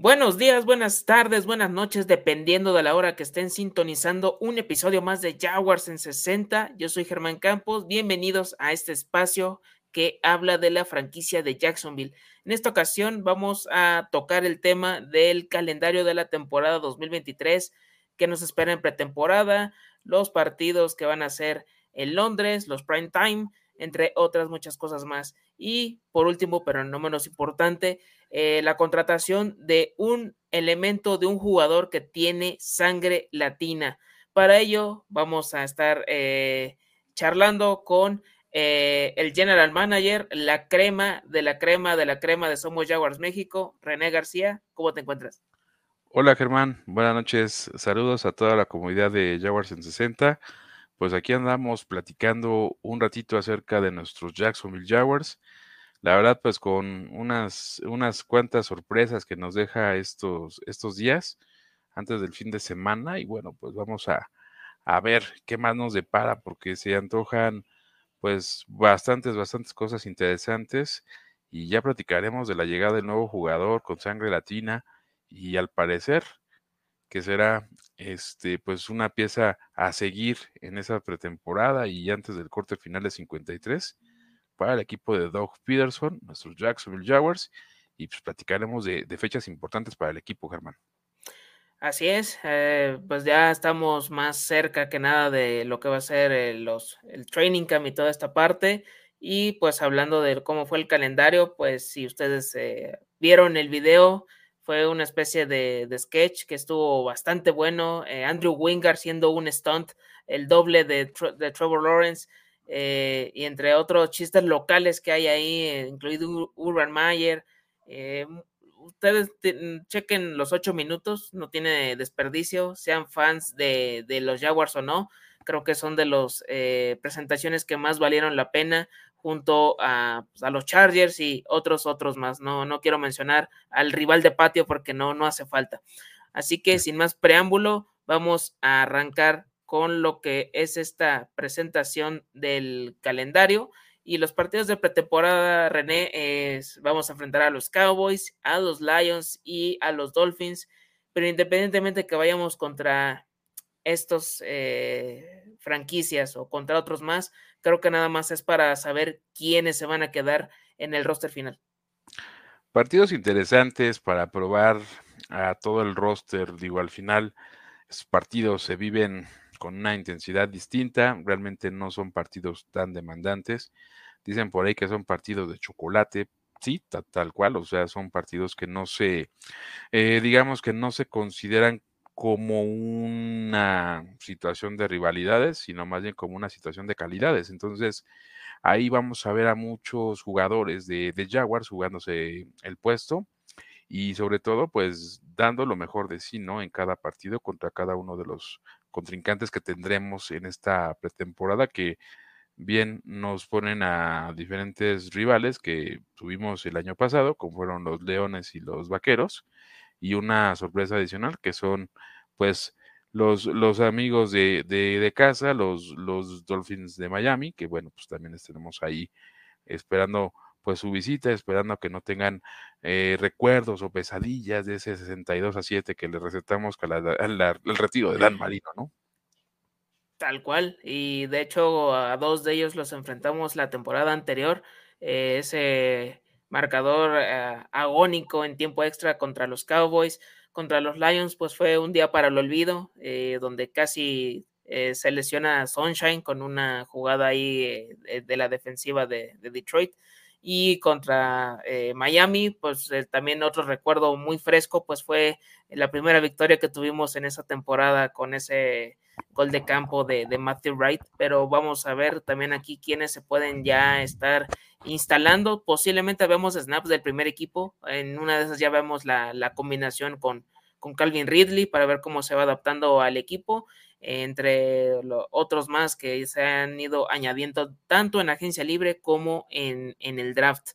Buenos días, buenas tardes, buenas noches, dependiendo de la hora que estén sintonizando un episodio más de Jaguars en 60. Yo soy Germán Campos, bienvenidos a este espacio que habla de la franquicia de Jacksonville. En esta ocasión vamos a tocar el tema del calendario de la temporada 2023 que nos espera en pretemporada, los partidos que van a ser en Londres, los prime time, entre otras muchas cosas más. Y por último, pero no menos importante, eh, la contratación de un elemento de un jugador que tiene sangre latina. Para ello vamos a estar eh, charlando con eh, el general manager, la crema de la crema de la crema de Somos Jaguars México, René García. ¿Cómo te encuentras? Hola Germán, buenas noches, saludos a toda la comunidad de Jaguars en 60. Pues aquí andamos platicando un ratito acerca de nuestros Jacksonville Jaguars la verdad, pues con unas, unas cuantas sorpresas que nos deja estos, estos días antes del fin de semana. Y bueno, pues vamos a, a ver qué más nos depara, porque se antojan pues bastantes, bastantes cosas interesantes. Y ya platicaremos de la llegada del nuevo jugador con sangre latina. Y al parecer que será este pues una pieza a seguir en esa pretemporada y antes del corte final de 53 para el equipo de Doug Peterson, nuestros Jacksonville Jaguars, y pues platicaremos de, fechas importantes para el equipo, Germán. Así es, eh, pues ya estamos más cerca que nada de lo que va a ser el, los, el training camp y toda esta parte. Y pues hablando de cómo fue el calendario, pues si ustedes eh, vieron el video, fue una especie de, sketch que estuvo bastante bueno. Eh, Andrew Wingard siendo un stunt, el doble de, de Trevor Lawrence. Eh, y entre otros chistes locales que hay ahí, eh, incluido Urban Mayer. Eh, ustedes chequen los ocho minutos, no tiene desperdicio, sean fans de, los Jaguars o no, creo que son de las presentaciones que más valieron la pena junto a, pues, a, los Chargers y otros, otros más. No, no quiero mencionar al rival de patio porque no, no hace falta. Así que sin más preámbulo, vamos a arrancar con lo que es esta presentación del calendario. Y los partidos de pretemporada, René, vamos a enfrentar a los Cowboys, a los Lions y a los Dolphins. Pero independientemente que vayamos contra estos eh, franquicias o contra otros más, creo que nada más es para saber quiénes se van a quedar en el roster final. Partidos interesantes para probar a todo el roster. Digo, al final, esos partidos se viven con una intensidad distinta, realmente no son partidos tan demandantes. Dicen por ahí que son partidos de chocolate, sí, tal, cual, o sea, son partidos que no se, eh, digamos que no se consideran como una situación de rivalidades, sino más bien como una situación de calidades. Entonces, ahí vamos a ver a muchos jugadores de, de Jaguars jugándose el puesto y sobre todo, pues dando lo mejor de sí, ¿no? En cada partido contra cada uno de los contrincantes que tendremos en esta pretemporada que bien nos ponen a diferentes rivales que tuvimos el año pasado, como fueron los Leones y los Vaqueros, y una sorpresa adicional que son pues los, los amigos de, de, casa, los, los Dolphins de Miami, que bueno, pues también tenemos ahí esperando pues su visita, esperando que no tengan eh, recuerdos o pesadillas de ese 62 a 7 que le recetamos el retiro de Dan Marino, ¿no? Tal cual, y de hecho a dos de ellos los enfrentamos la temporada anterior, eh, ese marcador eh, agónico en tiempo extra contra los Cowboys, contra los Lions, pues fue un día para el olvido, donde casi se lesiona Sunshine con una jugada ahí de la defensiva de Detroit y contra eh, Miami, pues eh, también otro recuerdo muy fresco, pues fue la primera victoria que tuvimos en esa temporada con ese gol de campo de, Matthew Wright, pero vamos a ver también aquí quiénes se pueden ya estar instalando, posiblemente vemos snaps del primer equipo, en una de esas ya vemos la, la combinación con, con Calvin Ridley para ver cómo se va adaptando al equipo entre los otros más que se han ido añadiendo tanto en agencia libre como en, el draft.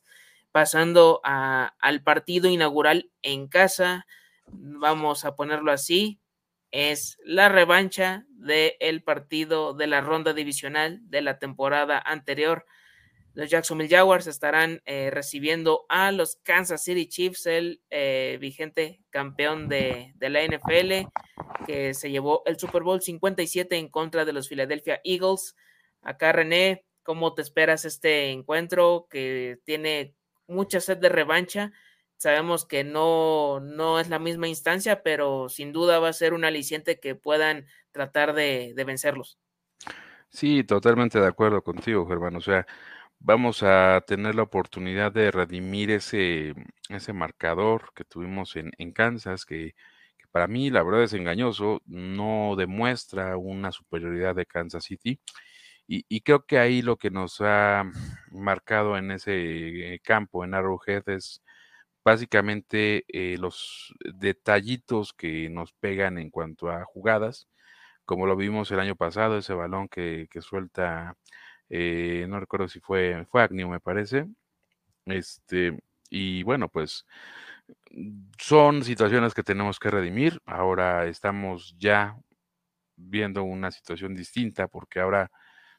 Pasando al partido inaugural en casa, vamos a ponerlo así, es la revancha del partido de la ronda divisional de la temporada anterior. Los Jacksonville Jaguars estarán eh, recibiendo a los Kansas City Chiefs, el eh, vigente campeón de, la NFL, que se llevó el Super Bowl 57 en contra de los Philadelphia Eagles. Acá, René, ¿cómo te esperas este encuentro que tiene mucha sed de revancha? Sabemos que no, no es la misma instancia, pero sin duda va a ser un aliciente que puedan tratar de, de vencerlos. Sí, totalmente de acuerdo contigo, Germán. O sea, vamos a tener la oportunidad de redimir ese, ese marcador que tuvimos en, en Kansas, que, para mí la verdad es engañoso, no demuestra una superioridad de Kansas City. Y, creo que ahí lo que nos ha marcado en ese campo, en Arrowhead, es básicamente eh, los detallitos que nos pegan en cuanto a jugadas, como lo vimos el año pasado, ese balón que suelta eh, no recuerdo si fue, fue Agnew, me parece. Este, y bueno, pues son situaciones que tenemos que redimir. Ahora estamos ya viendo una situación distinta porque ahora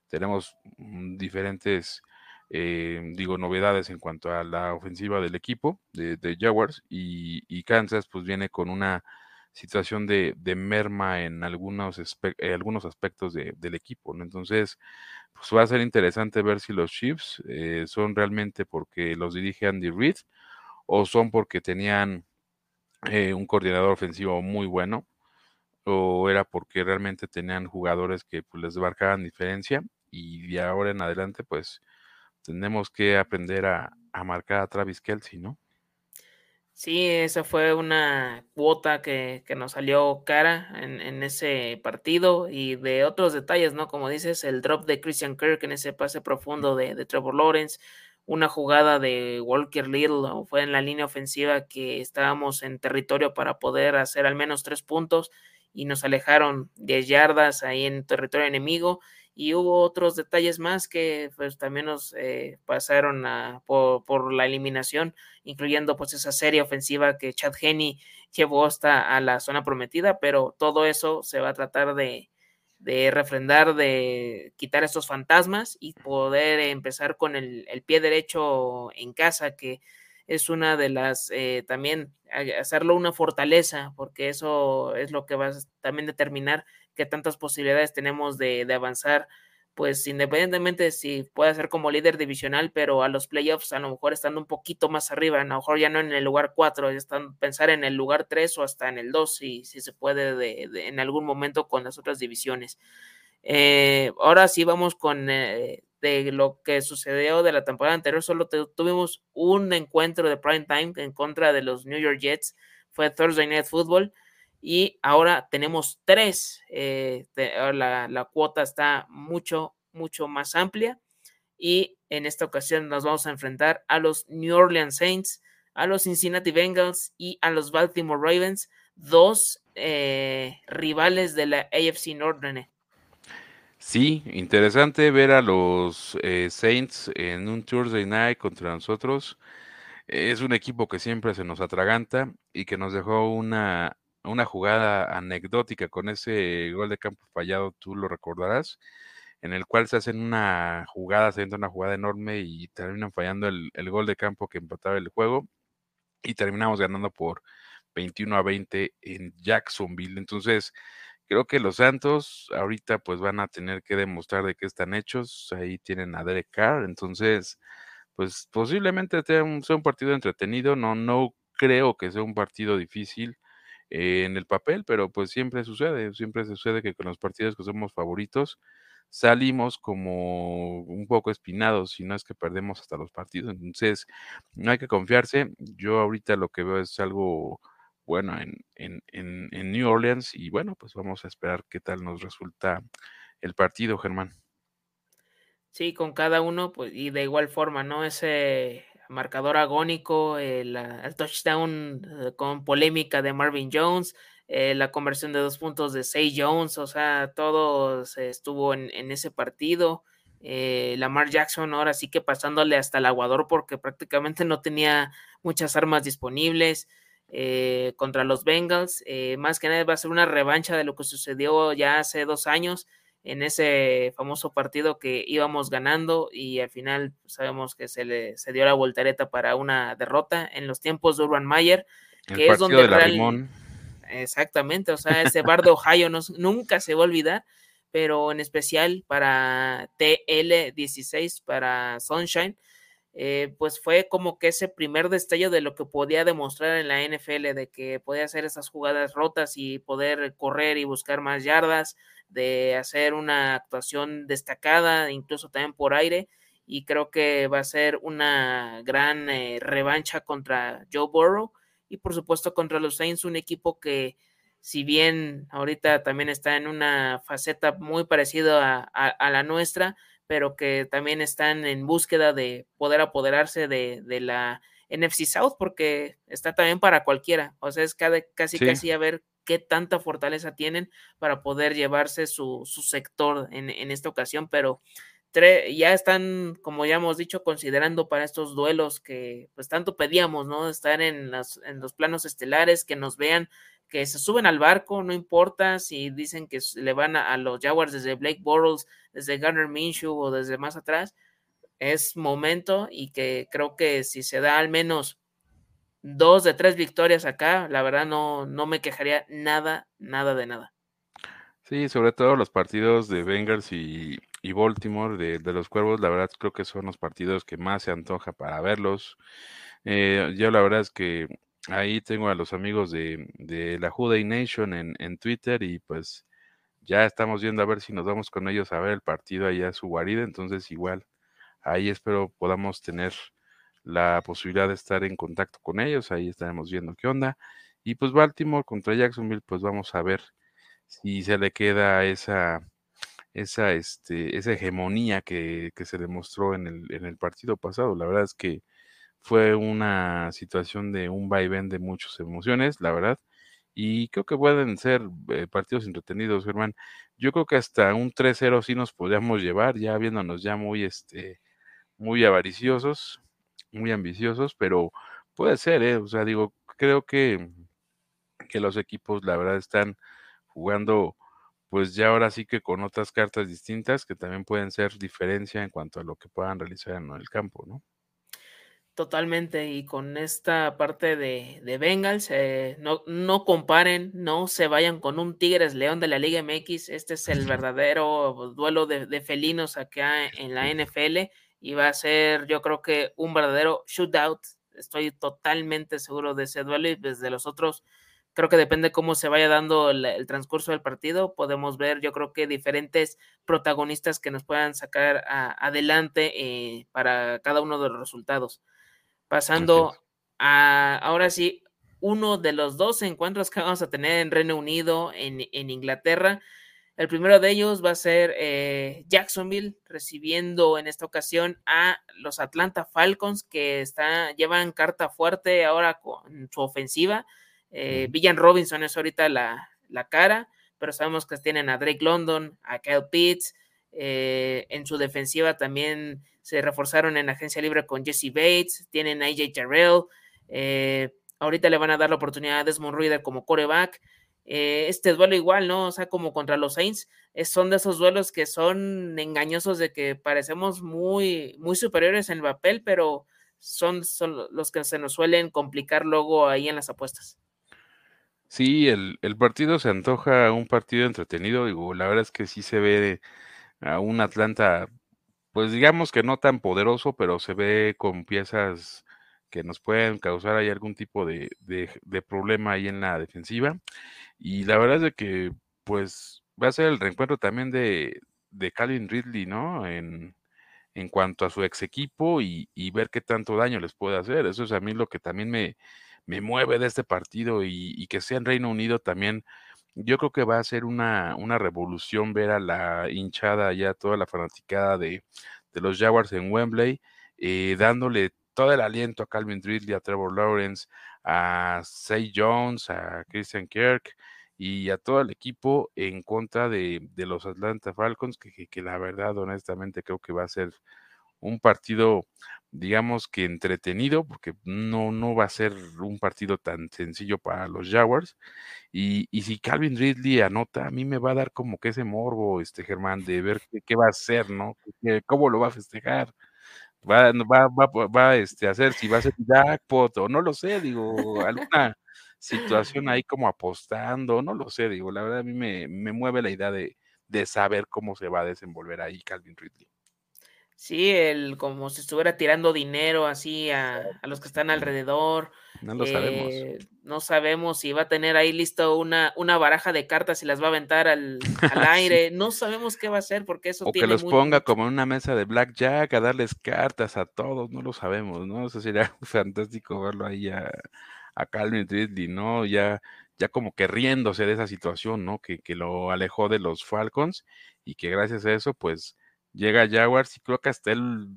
tenemos mm, diferentes, eh, digo, novedades en cuanto a la ofensiva del equipo de, Jaguars y, Kansas pues viene con una situación de, de merma en algunos, eh, algunos aspectos de, del equipo. ¿no? Entonces, pues va a ser interesante ver si los Chiefs eh, son realmente porque los dirige Andy Reid o son porque tenían eh, un coordinador ofensivo muy bueno o era porque realmente tenían jugadores que pues, les marcaban diferencia y de ahora en adelante pues tenemos que aprender a, a marcar a Travis Kelsey, ¿no? Sí, esa fue una cuota que, que nos salió cara en, en, ese partido y de otros detalles, ¿no? Como dices, el drop de Christian Kirk en ese pase profundo de, de Trevor Lawrence, una jugada de Walker Little, fue en la línea ofensiva que estábamos en territorio para poder hacer al menos tres puntos y nos alejaron 10 yardas ahí en territorio enemigo y hubo otros detalles más que pues también nos eh, pasaron por, por, la eliminación, incluyendo pues esa serie ofensiva que Chad Henney llevó hasta a la zona prometida, pero todo eso se va a tratar de, de refrendar, de quitar estos fantasmas y poder empezar con el, el pie derecho en casa, que es una de las, eh, también hacerlo una fortaleza, porque eso es lo que va a también determinar qué tantas posibilidades tenemos de, de avanzar, pues independientemente si puede ser como líder divisional, pero a los playoffs a lo mejor estando un poquito más arriba, a lo mejor ya no en el lugar 4, están pensar en el lugar 3 o hasta en el 2, si, si se puede de, de, en algún momento con las otras divisiones. Eh, ahora sí vamos con eh, de lo que sucedió de la temporada anterior, solo tuvimos un encuentro de prime time en contra de los New York Jets, fue Thursday Night Football, y ahora tenemos tres, eh, la, la cuota está mucho, mucho más amplia, y en esta ocasión nos vamos a enfrentar a los New Orleans Saints, a los Cincinnati Bengals y a los Baltimore Ravens, dos eh, rivales de la AFC Northern. Sí, interesante ver a los eh, Saints en un Thursday Night contra nosotros. Es un equipo que siempre se nos atraganta y que nos dejó una, una jugada anecdótica con ese gol de campo fallado, tú lo recordarás, en el cual se hacen una jugada, se entra una jugada enorme y terminan fallando el, el gol de campo que empataba el juego y terminamos ganando por 21 a 20 en Jacksonville. Entonces, creo que los Santos ahorita pues van a tener que demostrar de qué están hechos. Ahí tienen a Derek Carr, entonces pues posiblemente sea un, partido entretenido. No, no creo que sea un partido difícil eh, en el papel, pero pues siempre sucede, siempre sucede que con los partidos que somos favoritos salimos como un poco espinados, si no es que perdemos hasta los partidos. Entonces, no hay que confiarse. Yo ahorita lo que veo es algo bueno en, en, en, en, New Orleans y bueno, pues vamos a esperar qué tal nos resulta el partido, Germán. Sí, con cada uno, pues, y de igual forma, ¿no? Ese marcador agónico, el, el touchdown eh, con polémica de Marvin Jones, eh, la conversión de dos puntos de Say Jones, o sea, todo se estuvo en, en ese partido. Eh, Lamar Jackson ahora sí que pasándole hasta el aguador porque prácticamente no tenía muchas armas disponibles eh, contra los Bengals. Eh, más que nada va a ser una revancha de lo que sucedió ya hace dos años en ese famoso partido que íbamos ganando y al final sabemos que se le se dio la voltereta para una derrota en los tiempos de Urban Mayer, que es donde de Exactamente, o sea, ese bar de Ohio nunca se va a olvidar, pero en especial para TL16, para Sunshine, eh, pues fue como que ese primer destello de lo que podía demostrar en la NFL, de que podía hacer esas jugadas rotas y poder correr y buscar más yardas, de hacer una actuación destacada, incluso también por aire, y creo que va a ser una gran eh, revancha contra Joe Burrow y por supuesto contra los Saints, un equipo que si bien ahorita también está en una faceta muy parecida a la nuestra, pero que también están en búsqueda de poder apoderarse de, la NFC South, porque está también para cualquiera. O sea, es cada, casi casi a ver qué tanta fortaleza tienen para poder llevarse su, sector en, esta ocasión, pero ya están, como ya hemos dicho, considerando para estos duelos que pues tanto pedíamos, ¿no? Estar en, en los planos estelares, que nos vean que se suben al barco, no importa si dicen que le van a, los Jaguars desde Blake Bortles, desde Garner Minshew o desde más atrás, es momento y que creo que si se da al menos dos de tres victorias acá, la verdad no, no me quejaría nada, nada de nada. Sí, sobre todo los partidos de Bengals y, Baltimore de, los Cuervos, la verdad creo que son los partidos que más se antoja para verlos. Eh, yo la verdad es que Ahí tengo a los amigos de, la Juday Nation en, en, Twitter y pues ya estamos viendo a ver si nos vamos con ellos a ver el partido allá a su guarida. Entonces igual ahí espero podamos tener la posibilidad de estar en contacto con ellos. Ahí estaremos viendo qué onda. Y pues Baltimore contra Jacksonville, pues vamos a ver si se le queda esa, esa, este, esa hegemonía que, que se demostró en el, en el partido pasado. La verdad es que fue una situación de un vaivén de muchas emociones, la verdad. Y creo que pueden ser eh, partidos entretenidos, Germán. Yo creo que hasta un 3-0 sí nos podríamos llevar, ya viéndonos ya muy, este, muy avariciosos, muy ambiciosos, pero puede ser, ¿eh? O sea, digo, creo que, que los equipos, la verdad, están jugando, pues ya ahora sí que con otras cartas distintas que también pueden ser diferencia en cuanto a lo que puedan realizar en el campo, ¿no? Totalmente, y con esta parte de, de Bengals, eh, no, no comparen, no se vayan con un Tigres León de la Liga MX, este es el verdadero duelo de, felinos acá en la NFL y va a ser yo creo que un verdadero shootout, estoy totalmente seguro de ese duelo y desde los otros, creo que depende cómo se vaya dando el, transcurso del partido, podemos ver yo creo que diferentes protagonistas que nos puedan sacar adelante eh, para cada uno de los resultados. Pasando a, ahora sí, uno de los dos encuentros que vamos a tener en Reino Unido, en, Inglaterra. El primero de ellos va a ser eh, Jacksonville, recibiendo en esta ocasión a los Atlanta Falcons, que está, llevan carta fuerte ahora con su ofensiva. Eh, Villan Robinson es ahorita la, la, cara, pero sabemos que tienen a Drake London, a Kyle Pitts. Eh, en su defensiva también se reforzaron en agencia libre con Jesse Bates, tienen a AJ Terrell, eh, ahorita le van a dar la oportunidad a Desmond Reader como coreback. Eh, este duelo igual, ¿no? O sea, como contra los Saints, son de esos duelos que son engañosos de que parecemos muy, muy superiores en el papel, pero son, son los que se nos suelen complicar luego ahí en las apuestas. Sí, el, el partido se antoja un partido entretenido, digo, la verdad es que sí se ve a un Atlanta pues digamos que no tan poderoso, pero se ve con piezas que nos pueden causar ahí algún tipo de, problema ahí en la defensiva. Y la verdad es de que pues va a ser el reencuentro también de, de Calvin Ridley, ¿no? En, en cuanto a su ex equipo y, ver qué tanto daño les puede hacer. Eso es a mí lo que también me, me mueve de este partido y, y, que sea en Reino Unido también yo creo que va a ser una, una revolución ver a la hinchada ya, toda la fanaticada de, de los Jaguars en Wembley, eh, dándole todo el aliento a Calvin Ridley, a Trevor Lawrence, a Say Jones, a Christian Kirk y a todo el equipo en contra de, de los Atlanta Falcons, que, que, la verdad, honestamente, creo que va a ser un partido, digamos que entretenido, porque no, no va a ser un partido tan sencillo para los Jaguars. Y, y, si Calvin Ridley anota, a mí me va a dar como que ese morbo, este Germán, de ver qué, va a hacer, ¿no? ¿Cómo lo va a festejar? Va, va, va, va este, a hacer, si va a ser jackpot o no lo sé, digo, alguna situación ahí como apostando, no lo sé, digo, la verdad a mí me, me mueve la idea de, de saber cómo se va a desenvolver ahí Calvin Ridley. Sí, el como si estuviera tirando dinero así a, a los que están alrededor. No lo sabemos. Eh, no sabemos si va a tener ahí listo una, una baraja de cartas y las va a aventar al, al aire. sí. No sabemos qué va a hacer porque eso o tiene que los muy, ponga como en una mesa de blackjack a darles cartas a todos, no lo sabemos, ¿no? Eso sería fantástico verlo ahí a, a Calvin Ridley, ¿no? Ya, ya como que riéndose de esa situación, ¿no? Que, que lo alejó de los Falcons y que gracias a eso, pues llega Jaguars y creo que hasta él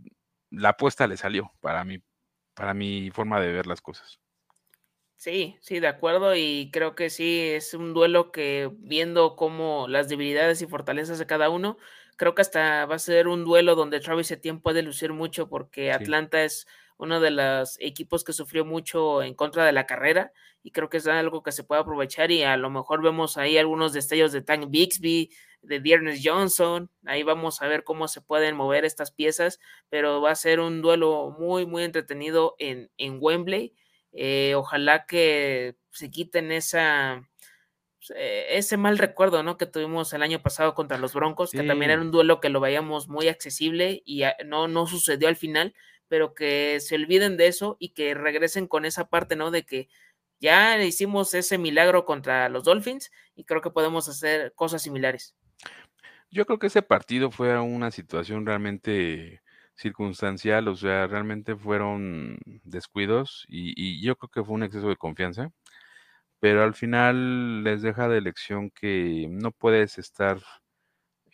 la apuesta le salió para mí, para mi forma de ver las cosas. Sí, sí, de acuerdo y creo que sí es un duelo que viendo cómo las debilidades y fortalezas de cada uno, creo que hasta va a ser un duelo donde Travis Etienne puede lucir mucho porque sí. Atlanta es uno de los equipos que sufrió mucho en contra de la carrera y creo que es algo que se puede aprovechar y a lo mejor vemos ahí algunos destellos de Tank Bixby, de Dearness Johnson, ahí vamos a ver cómo se pueden mover estas piezas, pero va a ser un duelo muy, muy entretenido en, en Wembley. Eh, ojalá que se quiten esa, eh, ese mal recuerdo ¿no? que tuvimos el año pasado contra los Broncos, sí. que también era un duelo que lo veíamos muy accesible y no, no sucedió al final, pero que se olviden de eso y que regresen con esa parte, ¿no? De que ya hicimos ese milagro contra los Dolphins y creo que podemos hacer cosas similares. Yo creo que ese partido fue una situación realmente circunstancial, o sea, realmente fueron descuidos y, yo creo que fue un exceso de confianza, pero al final les deja de lección que no puedes estar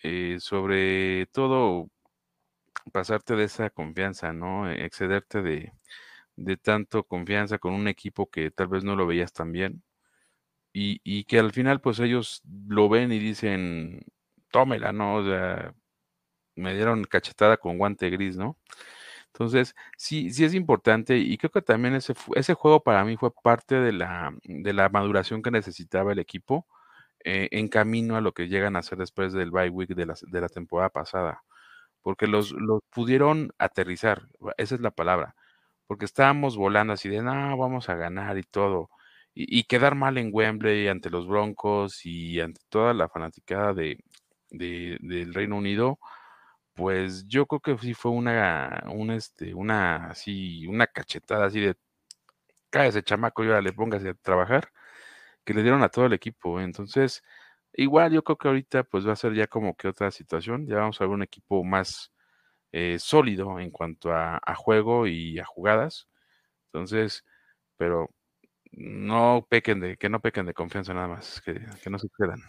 eh, sobre todo pasarte de esa confianza, ¿no? Excederte de, de tanto confianza con un equipo que tal vez no lo veías tan bien y, y que al final pues ellos lo ven y dicen, tómela, ¿no? O sea, me dieron cachetada con guante gris, ¿no? Entonces, sí, sí es importante y creo que también ese, ese juego para mí fue parte de la, de la maduración que necesitaba el equipo eh, en camino a lo que llegan a hacer después del bye week de la, de la temporada pasada, porque los, los pudieron aterrizar, esa es la palabra, porque estábamos volando así de, no, vamos a ganar y todo, y, quedar mal en Wembley ante los Broncos y ante toda la fanaticada de, de, del Reino Unido, pues yo creo que sí fue una, un este, una, así, una cachetada así de, cállese chamaco y ahora le póngase a trabajar, que le dieron a todo el equipo. Entonces, igual yo creo que ahorita pues va a ser ya como que otra situación, ya vamos a ver un equipo más eh, sólido en cuanto a, juego y a jugadas. Entonces, pero no pequen de, que no pequen de confianza nada más, que, no se quedan.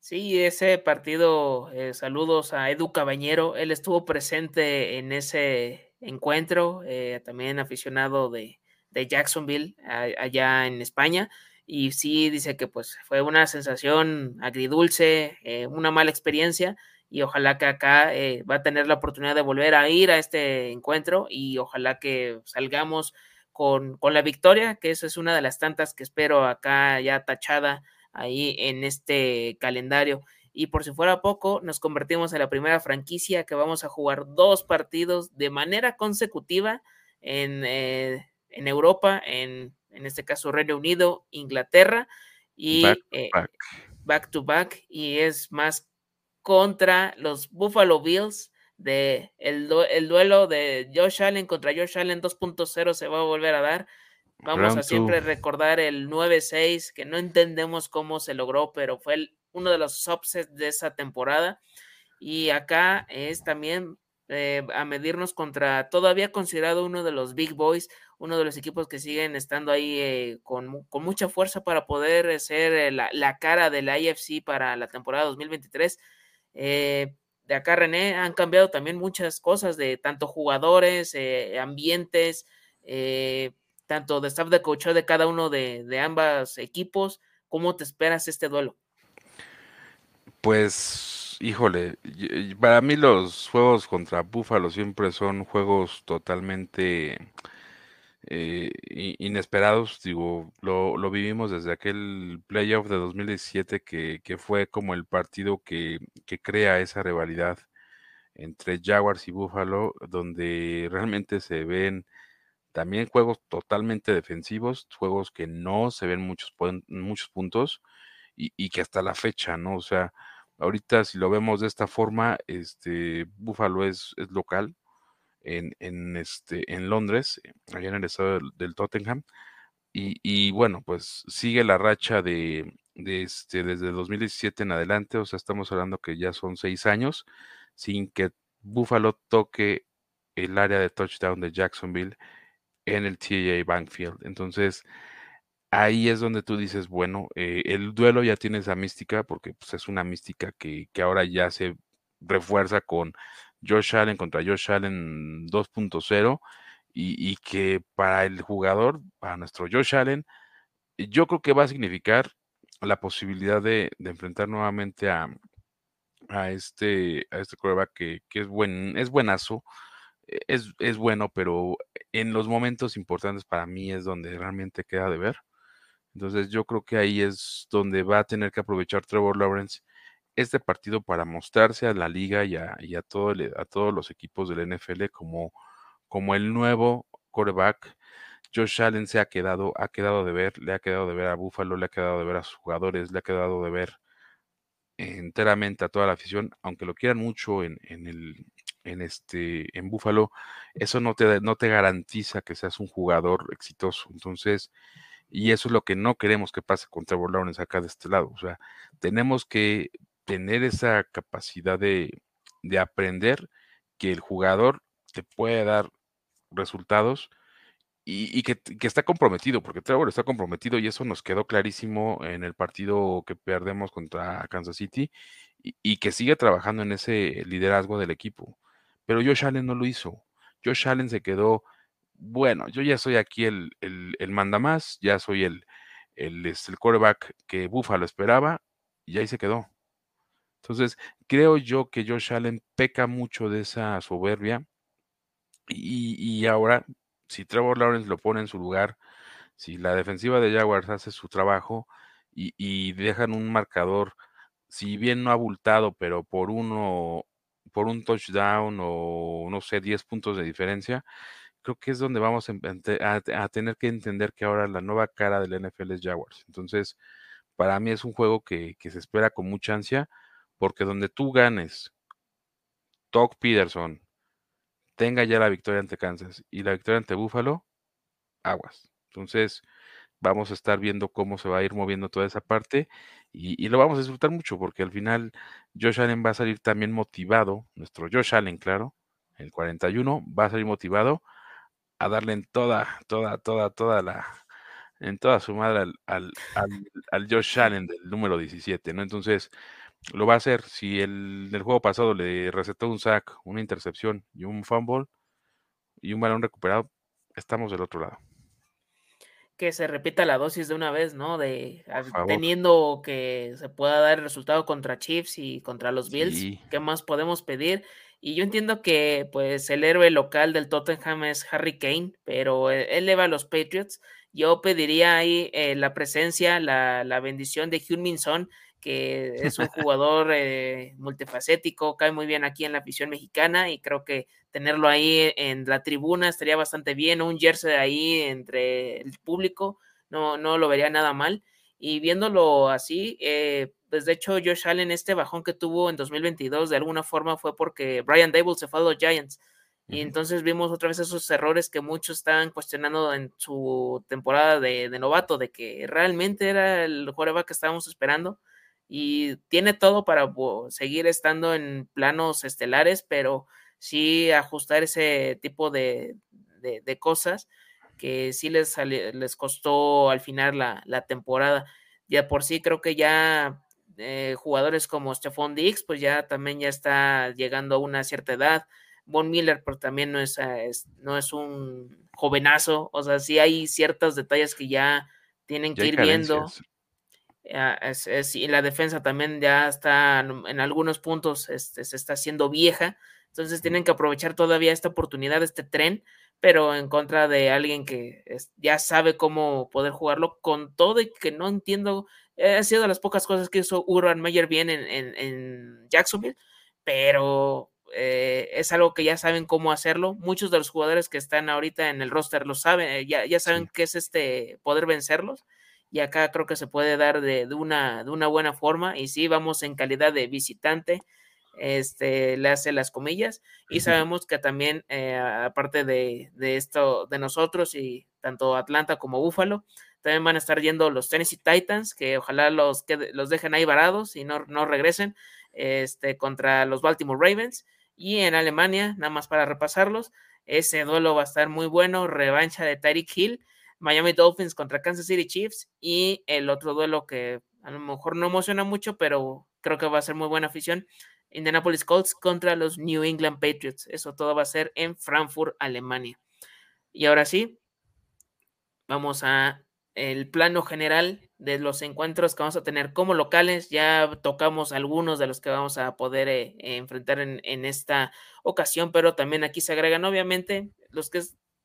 Sí, ese partido, eh, saludos a Edu Cabañero, él estuvo presente en ese encuentro, eh, también aficionado de, de Jacksonville, allá en España, y sí dice que pues fue una sensación agridulce, eh, una mala experiencia, y ojalá que acá eh, va a tener la oportunidad de volver a ir a este encuentro y ojalá que salgamos con, con la victoria, que esa es una de las tantas que espero acá ya tachada ahí en este calendario. Y por si fuera poco, nos convertimos en la primera franquicia que vamos a jugar dos partidos de manera consecutiva en, eh, en Europa, en, en, este caso Reino Unido, Inglaterra y back to, eh, back. back to back. Y es más contra los Buffalo Bills. De el, el duelo de Josh Allen contra Josh Allen 2.0 se va a volver a dar. Vamos Round a siempre two. recordar el 9-6, que no entendemos cómo se logró, pero fue el, uno de los upsets de esa temporada. Y acá es también eh, a medirnos contra, todavía considerado uno de los Big Boys, uno de los equipos que siguen estando ahí eh, con, con, mucha fuerza para poder ser eh, la, la, cara de la IFC para la temporada 2023. Eh, de acá, René, han cambiado también muchas cosas de tanto jugadores, ambientes, eh, tanto de staff de coach de cada uno de, de ambos equipos. ¿Cómo te esperas este duelo? Pues Híjole, para mí los juegos contra Buffalo siempre son juegos totalmente eh, inesperados. Digo, lo, lo, vivimos desde aquel playoff de 2017 que, que fue como el partido que, que, crea esa rivalidad entre Jaguars y Buffalo, donde realmente se ven también juegos totalmente defensivos, juegos que no se ven muchos, puntos y, y que hasta la fecha, ¿no? O sea, ahorita si lo vemos de esta forma, este Buffalo es, es local, en, en, este, en Londres, allá en el estado del, Tottenham. Y, y, bueno, pues sigue la racha de, de, este, desde 2017 en adelante, o sea, estamos hablando que ya son seis años sin que Buffalo toque el área de touchdown de Jacksonville en el TAA Bankfield. Entonces, ahí es donde tú dices, bueno, eh, el duelo ya tiene esa mística, porque pues, es una mística que, que ahora ya se refuerza con Josh Allen contra Josh Allen 2.0 y, que para el jugador, para nuestro Josh Allen, yo creo que va a significar la posibilidad de, enfrentar nuevamente a, este a este quarterback que, es buen es buenazo e, es, bueno pero en los momentos importantes para mí es donde realmente queda de ver. Entonces yo creo que ahí es donde va a tener que aprovechar Trevor Lawrence este partido para mostrarse a la liga y a, y a, a todos los equipos del NFL como, como el nuevo quarterback. Josh Allen se ha quedado, ha quedado de ver, le ha quedado de ver a Buffalo, le ha quedado de ver a sus jugadores, le ha quedado de ver enteramente a toda la afición, aunque lo quieran mucho en, en el en este en Buffalo, eso no te no te garantiza que seas un jugador exitoso. Entonces, y eso es lo que no queremos que pase con Trevor Lawrence acá de este lado. O sea, tenemos que tener esa capacidad de, de aprender que el jugador te puede dar resultados y, que, que, está comprometido, porque Trevor está comprometido y eso nos quedó clarísimo en el partido que perdemos contra Kansas City y, que sigue trabajando en ese liderazgo del equipo. Pero Josh Allen no lo hizo. Josh Allen se quedó, bueno, yo ya soy aquí el, el, el mandamás, ya soy el, el, este, el quarterback que Buffalo esperaba y ahí se quedó. Entonces, creo yo que Josh Allen peca mucho de esa soberbia. Y, y, ahora, si Trevor Lawrence lo pone en su lugar, si la defensiva de Jaguars hace su trabajo y, y dejan un marcador, si bien no abultado, pero por uno, por un touchdown o no sé, 10 puntos de diferencia, creo que es donde vamos a, tener que entender que ahora la nueva cara del NFL es Jaguars. Entonces, para mí es un juego que, que se espera con mucha ansia porque donde tú ganes, Doug Peterson tenga ya la victoria ante Kansas y la victoria ante Buffalo, aguas. Entonces, vamos a estar viendo cómo se va a ir moviendo toda esa parte y, lo vamos a disfrutar mucho porque al final Josh Allen va a salir también motivado, nuestro Josh Allen, claro, el 41, va a salir motivado a darle en toda, toda, toda, toda la, en toda su madre al, al, al, al Josh Allen del número 17, ¿no? Entonces, lo va a hacer. Si el del juego pasado le recetó un sack, una intercepción y un fumble y un balón recuperado, estamos del otro lado. Que se repita la dosis de una vez, ¿no? De teniendo que se pueda dar el resultado contra Chiefs y contra los Bills. Sí. ¿Qué más podemos pedir? Y yo entiendo que pues el héroe local del Tottenham es Harry Kane, pero e, él le va a los Patriots. Yo pediría ahí eh, la presencia, la, la bendición de Hyun Son que es un jugador eh, multifacético, cae muy bien aquí en la afición mexicana y creo que tenerlo ahí en la tribuna estaría bastante bien, un jersey ahí entre el público, no, no lo vería nada mal. Y viéndolo así, eh, pues de hecho Josh Allen, este bajón que tuvo en 2022, de alguna forma fue porque Brian Dable se fue a los Giants. Y entonces vimos otra vez esos errores que muchos estaban cuestionando en su temporada de, de novato, de que realmente era el jugador que estábamos esperando y tiene todo para seguir estando en planos estelares, pero sí ajustar ese tipo de, de, de cosas que sí les, les costó al final la, la, temporada. Ya por sí creo que ya eh, jugadores como Stephon Dix, pues ya también ya está llegando a una cierta edad. Von Miller, pero también no es, es, no es un jovenazo, o sea, sí hay ciertos detalles que ya tienen ya que ir viendo y la defensa también ya está en algunos puntos este, se está haciendo vieja. Entonces tienen que aprovechar todavía esta oportunidad, este tren, pero en contra de alguien que ya sabe cómo poder jugarlo con todo y que no entiendo. Eh, ha sido de las pocas cosas que hizo Urban Meyer bien en, en, Jacksonville, pero eh, es algo que ya saben cómo hacerlo. Muchos de los jugadores que están ahorita en el roster lo saben, eh, ya, ya saben qué es este poder vencerlos. Y acá creo que se puede dar de, de, una, de una buena forma. Y sí, vamos en calidad de visitante este, le hace las comillas y sabemos que también, eh, aparte de, esto, de nosotros y tanto Atlanta como Buffalo, también van a estar yendo los Tennessee Titans, que ojalá los, que, los dejen ahí varados y no, no regresen, este, contra los Baltimore Ravens. Y en Alemania, nada más para repasarlos, ese duelo va a estar muy bueno, revancha de Tyreek Hill, Miami Dolphins contra Kansas City Chiefs y el otro duelo que a lo mejor no emociona mucho, pero creo que va a ser muy buena afición, Indianapolis Colts contra los New England Patriots. Eso todo va a ser en Frankfurt, Alemania. Y ahora sí, vamos a el plano general de los encuentros que vamos a tener como locales. Ya tocamos algunos de los que vamos a poder eh, enfrentar en, esta ocasión, pero también aquí se agregan obviamente los que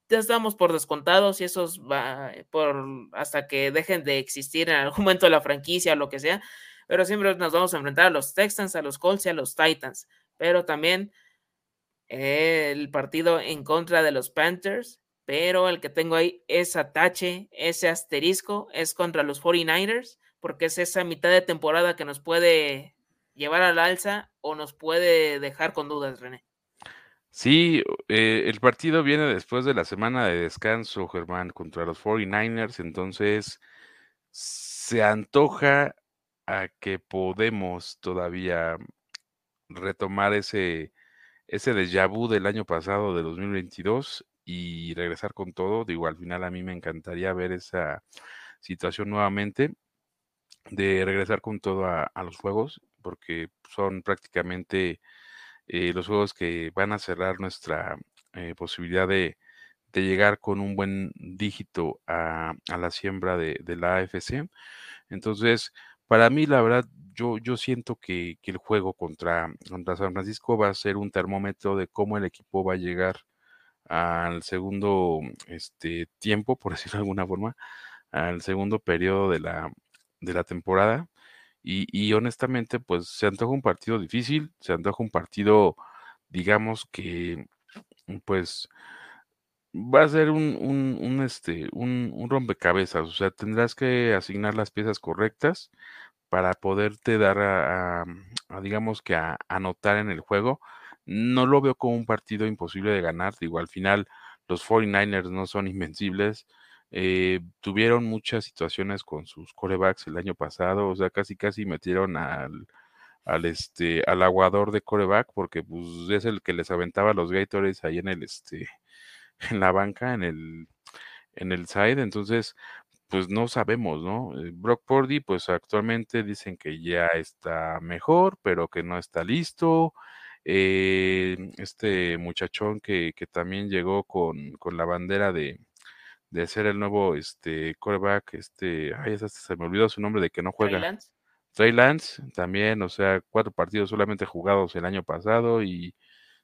ya estamos por descontados y esos va por hasta que dejen de existir en algún momento la franquicia o lo que sea pero siempre nos vamos a enfrentar a los Texans, a los Colts y a los Titans, pero también el partido en contra de los Panthers, pero el que tengo ahí es atache, ese asterisco es contra los 49ers, porque es esa mitad de temporada que nos puede llevar al alza o nos puede dejar con dudas, René. Sí, eh, el partido viene después de la semana de descanso, Germán, contra los 49ers, entonces se antoja a que podemos todavía retomar ese, ese déjà vu del año pasado, de 2022, y regresar con todo. Digo, al final a mí me encantaría ver esa situación nuevamente, de regresar con todo a, los juegos, porque son prácticamente eh, los juegos que van a cerrar nuestra eh, posibilidad de, llegar con un buen dígito a, la siembra de, la AFC. Entonces, para mí, la verdad, yo, siento que, el juego contra, contra San Francisco va a ser un termómetro de cómo el equipo va a llegar al segundo este, tiempo, por decirlo de alguna forma, al segundo periodo de la, de la temporada. Y, y, honestamente, pues se antoja un partido difícil, se antoja un partido, digamos que, pues, va a ser un, un, este, un, rompecabezas, o sea, tendrás que asignar las piezas correctas para poderte dar a, digamos que a anotar en el juego. No lo veo como un partido imposible de ganar, digo, al final los 49ers no son invencibles, eh, tuvieron muchas situaciones con sus corebacks el año pasado, o sea, casi casi metieron al, al este al aguador de coreback porque pues es el que les aventaba los Gatorades ahí en el este en la banca, en el, en el side. Entonces, pues no sabemos, ¿no? Eh, Brock Purdy, pues actualmente dicen que ya está mejor, pero que no está listo. Eh, este muchachón que, que también llegó con, con la bandera de, de ser el nuevo este quarterback, este, ay, se me olvidó su nombre de que no juega. Trey Lance también, o sea, cuatro partidos solamente jugados el año pasado y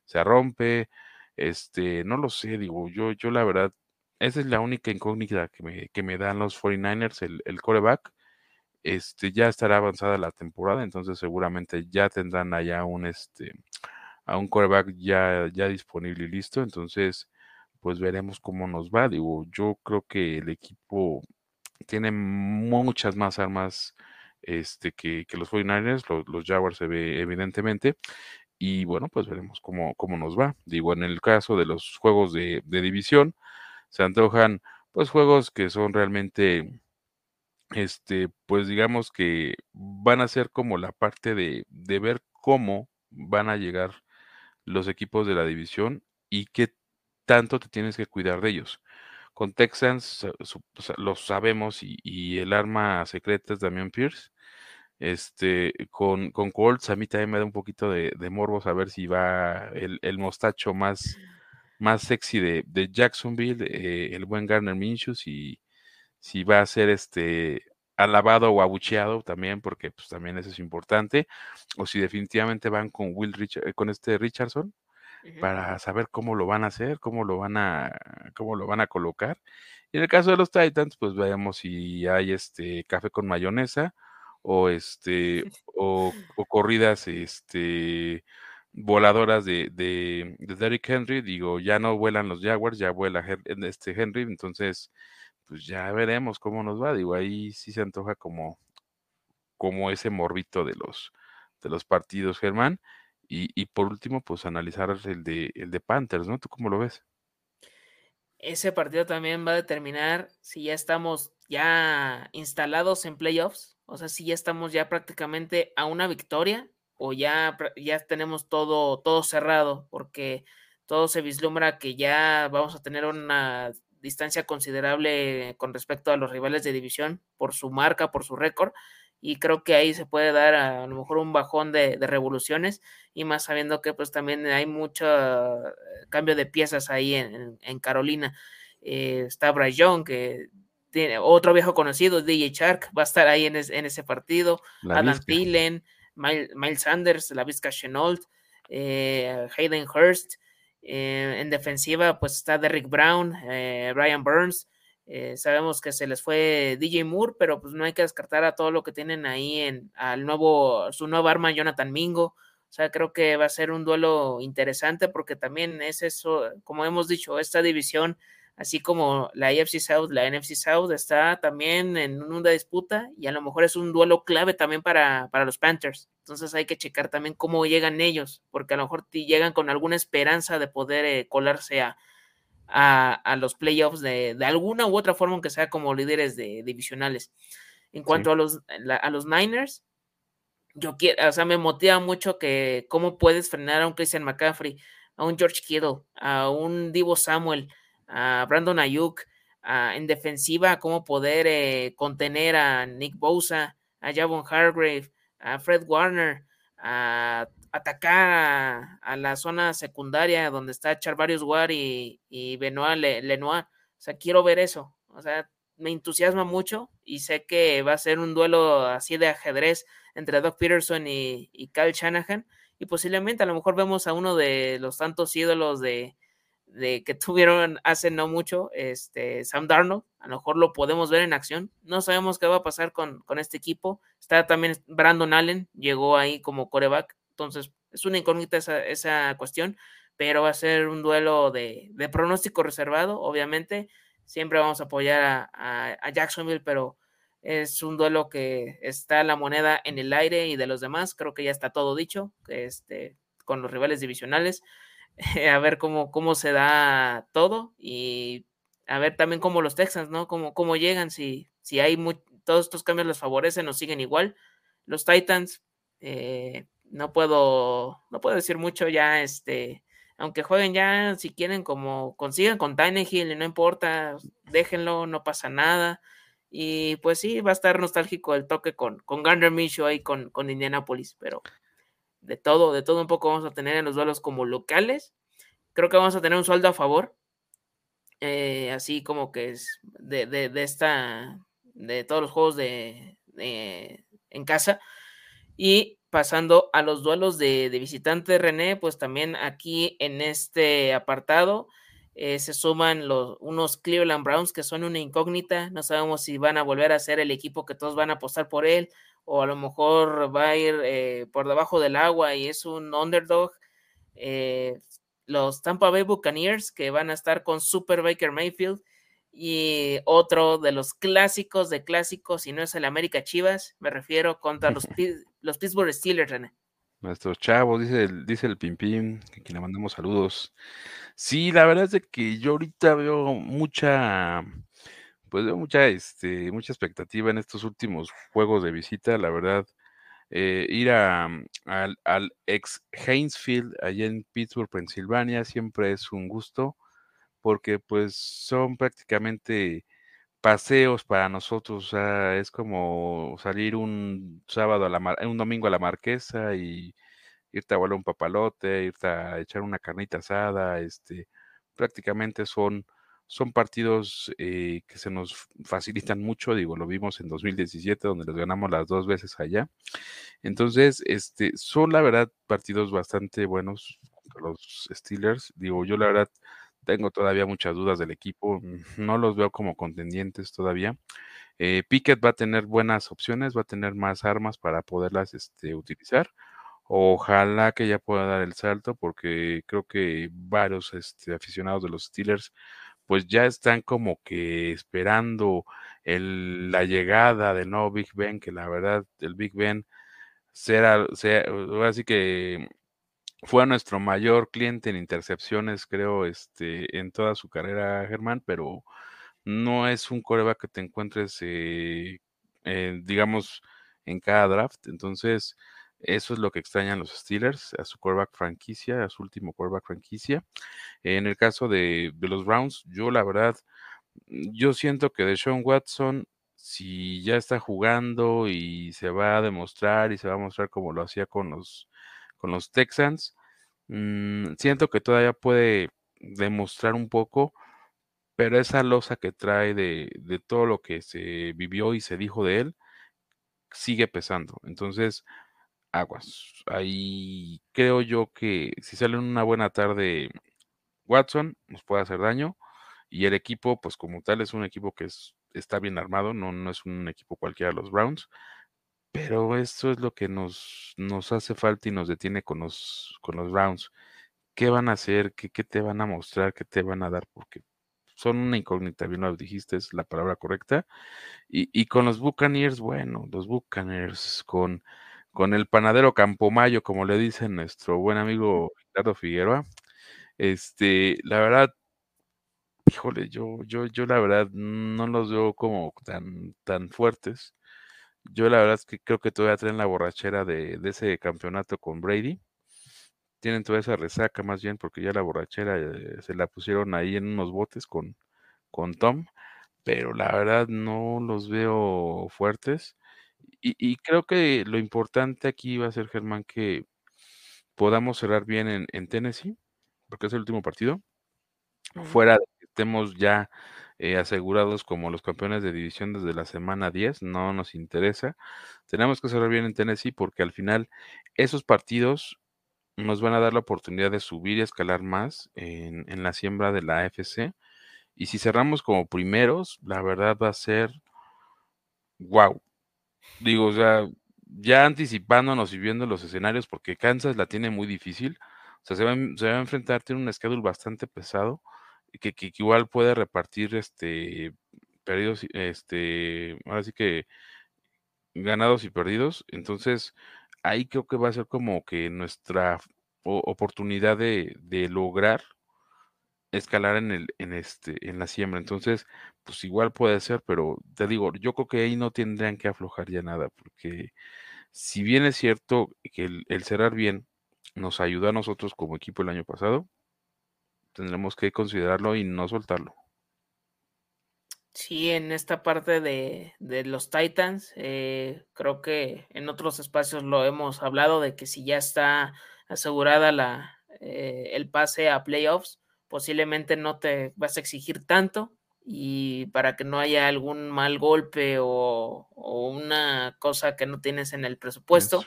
se rompe. Este, no lo sé, digo, yo, yo la verdad, esa es la única incógnita que me, que me dan los 49ers, el, el coreback. Este, ya estará avanzada la temporada, entonces seguramente ya tendrán allá un, este, a un coreback ya, ya disponible y listo. Entonces, pues veremos cómo nos va. Digo, yo creo que el equipo tiene muchas más armas este, que, que los 49ers, los, Jaguars se ve evidentemente, y bueno, pues veremos cómo, cómo nos va. Digo, en el caso de los juegos de, división, se antojan pues juegos que son realmente, este, pues digamos que van a ser como la parte de, de ver cómo van a llegar los equipos de la división y qué tanto te tienes que cuidar de ellos. Con Texans lo sabemos y, el arma secreta es Damian Pierce. Este, con, con Colts a mí también me da un poquito de, de morbo saber si va el, el mostacho más, más sexy de, de Jacksonville, eh, el buen Garner Minshew, si, si va a ser este alabado o abucheado también, porque pues también eso es importante, o si definitivamente van con Will Richard, con este Richardson, para saber cómo lo van a hacer, cómo lo van a, cómo lo van a colocar. Y en el caso de los Titans, pues veamos si hay este café con mayonesa o este o, corridas este voladoras de, de, de, Derrick Henry, digo, ya no vuelan los Jaguars, ya vuela este Henry, entonces pues ya veremos cómo nos va, digo, ahí sí se antoja como como ese morbito de los de los partidos, Germán. Y, por último, pues analizar el de el de Panthers, ¿no? ¿Tú cómo lo ves? Ese partido también va a determinar si ya estamos ya instalados en playoffs, o sea, si ya estamos ya prácticamente a una victoria o ya, ya tenemos todo, todo cerrado, porque todo se vislumbra que ya vamos a tener una distancia considerable con respecto a los rivales de división por su marca, por su récord, y creo que ahí se puede dar a, lo mejor un bajón de, revoluciones y más sabiendo que pues también hay mucho eh, cambio de piezas ahí en, Carolina. Eh, está Bryce Young, que tiene otro viejo conocido, DJ Shark, va a estar ahí en, ese partido, Adam Thielen, Miles, Sanders, la Vizca Chenault, eh, Hayden Hurst, en defensiva pues está Derrick Brown, Brian Burns, eh, sabemos que se les fue DJ Moore, pero pues no hay que descartar a todo lo que tienen ahí en al nuevo, su nuevo arma Jonathan Mingo. O sea, creo que va a ser un duelo interesante porque también es eso, como hemos dicho, esta división, así como la AFC South, la NFC South, está también en una disputa y a lo mejor es un duelo clave también para, para los Panthers. Entonces hay que checar también cómo llegan ellos, porque a lo mejor llegan con alguna esperanza de poder eh, colarse a, a, los playoffs de, de, alguna u otra forma, aunque sea como líderes de divisionales. En cuanto a, los, a los Niners, yo quiero, o sea, me motiva mucho que cómo puedes frenar a un Christian McCaffrey, a un George Kittle, a un Divo Samuel, a Brandon Ayuk, en defensiva, cómo poder eh, contener a Nick Bosa, a Javon Hargrave, a Fred Warner, a atacar a, la zona secundaria donde está Charvarius War y, y Benoit Lenoir. O sea, quiero ver eso. O sea, me entusiasma mucho y sé que va a ser un duelo así de ajedrez entre Doug Peterson y, y Kyle Shanahan. Y posiblemente a lo mejor vemos a uno de los tantos ídolos de, de que tuvieron hace no mucho, este, Sam Darnold, a lo mejor lo podemos ver en acción. No sabemos qué va a pasar con, con este equipo. Está también Brandon Allen, llegó ahí como coreback. Entonces, es una incógnita esa, cuestión, pero va a ser un duelo de, pronóstico reservado, obviamente. Siempre vamos a apoyar a, Jacksonville, pero es un duelo que está la moneda en el aire y de los demás, creo que ya está todo dicho, este, con los rivales divisionales, a ver cómo, cómo se da todo y a ver también cómo los Texans, ¿no? Cómo, cómo llegan, si, si hay todos estos cambios les favorecen o siguen igual. Los Titans, eh, no puedo, no puedo decir mucho ya, este, aunque jueguen ya, si quieren, como consigan con Hill, no importa, déjenlo, no pasa nada. Y pues sí, va a estar nostálgico el toque con, con Gardner Minshew ahí con, con Indianapolis, pero de todo, de todo un poco vamos a tener en los duelos como locales. Creo que vamos a tener un sueldo a favor, eh, así como que es de, de, de, esta, de todos los juegos de, de en casa. Y pasando a los duelos de, visitante René, pues también aquí en este apartado eh, se suman los, unos Cleveland Browns que son una incógnita, no sabemos si van a volver a ser el equipo que todos van a apostar por él o a lo mejor va a ir eh, por debajo del agua y es un underdog. Eh, los Tampa Bay Buccaneers que van a estar con Super Baker Mayfield y otro de los clásicos de clásicos, y no es el América Chivas, me refiero contra los, los Pittsburgh Steelers, René. Nuestros chavos, dice el, dice el Pimpín, que le mandamos saludos. Sí, la verdad es de que yo ahorita veo mucha, pues veo mucha, este, mucha expectativa en estos últimos juegos de visita, la verdad. Eh, ir a, al, al ex Hainesfield, allá en Pittsburgh, Pensilvania, siempre es un gusto porque pues son prácticamente paseos para nosotros, o sea, es como salir un sábado a la un domingo a la Marquesa y irte a volar un papalote, irte a echar una carnita asada, este, prácticamente son son partidos eh, que se nos facilitan mucho, digo, lo vimos en 2017 donde les ganamos las dos veces allá. Entonces, este, son la verdad partidos bastante buenos los Steelers. Digo, yo la verdad tengo todavía muchas dudas del equipo, no los veo como contendientes todavía. Eh, Pickett va a tener buenas opciones, va a tener más armas para poderlas este, utilizar. Ojalá que ya pueda dar el salto porque creo que varios este, aficionados de los Steelers pues ya están como que esperando la llegada del nuevo Big Ben, que la verdad el Big Ben será, así que fue nuestro mayor cliente en intercepciones, creo, este, en toda su carrera, Germán, pero no es un coreback que te encuentres, eh, digamos, en cada draft. Entonces, eso es lo que extrañan los Steelers, a su quarterback franquicia, a su último quarterback franquicia. En el caso de, los Browns, yo la verdad, yo siento que de Sean Watson, si ya está jugando y se va a demostrar y se va a mostrar como lo hacía con los, con los Texans, mm, siento que todavía puede demostrar un poco, pero esa losa que trae de, de todo lo que se vivió y se dijo de él, sigue pesando. Entonces, aguas. Ahí creo yo que si sale una buena tarde Watson, nos puede hacer daño. Y el equipo, pues como tal, es un equipo que está bien armado, no, no es un equipo cualquiera de los Browns. Pero esto es lo que nos, nos hace falta y nos detiene con los, con los Browns. ¿Qué van a hacer? ¿Qué, ¿Qué te van a mostrar? ¿Qué te van a dar? Porque son una incógnita, bien lo dijiste, es la palabra correcta. Y, y con los Buccaneers, bueno, los Buccaneers con con el panadero Campomayo, como le dice nuestro buen amigo Ricardo Figueroa. Este, la verdad, híjole, yo, yo, yo la verdad no los veo como tan, tan fuertes. Yo la verdad es que creo que todavía traen la borrachera de, ese campeonato con Brady. Tienen toda esa resaca más bien porque ya la borrachera eh, se la pusieron ahí en unos botes con, con Tom. Pero la verdad no los veo fuertes. Y, creo que lo importante aquí va a ser, Germán, que podamos cerrar bien en, Tennessee, porque es el último partido. Fuera de que estemos ya eh, asegurados como los campeones de división desde la semana 10, no nos interesa. Tenemos que cerrar bien en Tennessee porque al final esos partidos nos van a dar la oportunidad de subir y escalar más en, en la siembra de la AFC. Y si cerramos como primeros, la verdad va a ser wow Digo, o sea, ya anticipándonos y viendo los escenarios, porque Kansas la tiene muy difícil. O sea, se va, a enfrentar, tiene un schedule bastante pesado, que, que, igual puede repartir este perdidos, este, ahora sí que ganados y perdidos. Entonces, ahí creo que va a ser como que nuestra oportunidad de, de lograr escalar en el, en este, en la siembra. Entonces, pues igual puede ser, pero te digo, yo creo que ahí no tendrían que aflojar ya nada, porque si bien es cierto que el, cerrar bien nos ayudó a nosotros como equipo el año pasado, tendremos que considerarlo y no soltarlo. Sí, en esta parte de, los Titans, eh, creo que en otros espacios lo hemos hablado de que si ya está asegurada la, eh, el pase a playoffs, posiblemente no te vas a exigir tanto y para que no haya algún mal golpe o, una cosa que no tienes en el presupuesto.